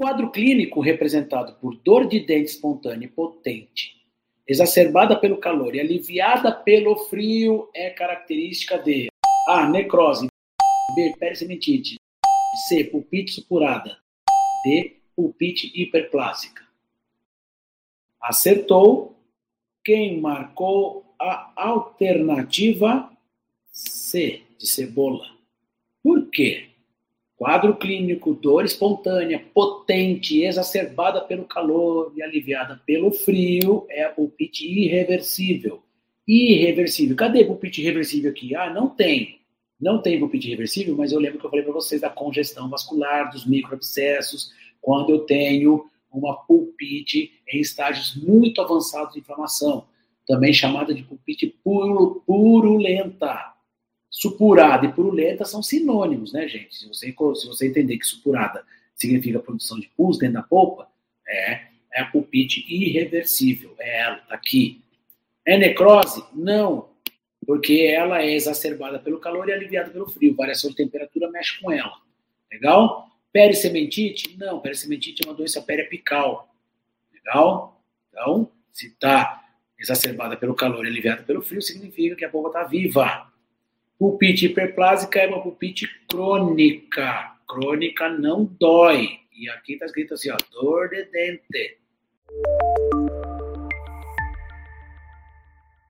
quadro clínico representado por dor de dente espontânea e potente, exacerbada pelo calor e aliviada pelo frio, é característica de A. Necrose. B. Pericimentite. C. Pulpite supurada. D. Pulpite hiperplásica. Acertou quem marcou a alternativa C, de cebola. Por quê? Quadro clínico, dor espontânea, potente, exacerbada pelo calor e aliviada pelo frio, é a pulpite irreversível. Irreversível. Cadê pulpite irreversível aqui? Ah, não tem. Não tem pulpite irreversível, mas eu lembro que eu falei para vocês da congestão vascular, dos microabscessos, quando eu tenho uma pulpite em estágios muito avançados de inflamação, também chamada de pulpite purulenta. Supurada e purulenta são sinônimos, né, gente? Se você, se você entender que supurada significa produção de pus dentro da polpa, é, é a pulpite irreversível, é ela, tá aqui. É necrose? Não, porque ela é exacerbada pelo calor e aliviada pelo frio. Variação de temperatura mexe com ela. Legal? Pericementite? Não, pericementite é uma doença periapical. Legal? Então, se está exacerbada pelo calor e aliviada pelo frio, significa que a polpa está viva. Pulpite hiperplásica é uma pulpite crônica. Crônica não dói. E aqui está escrito assim, ó, dor de dente.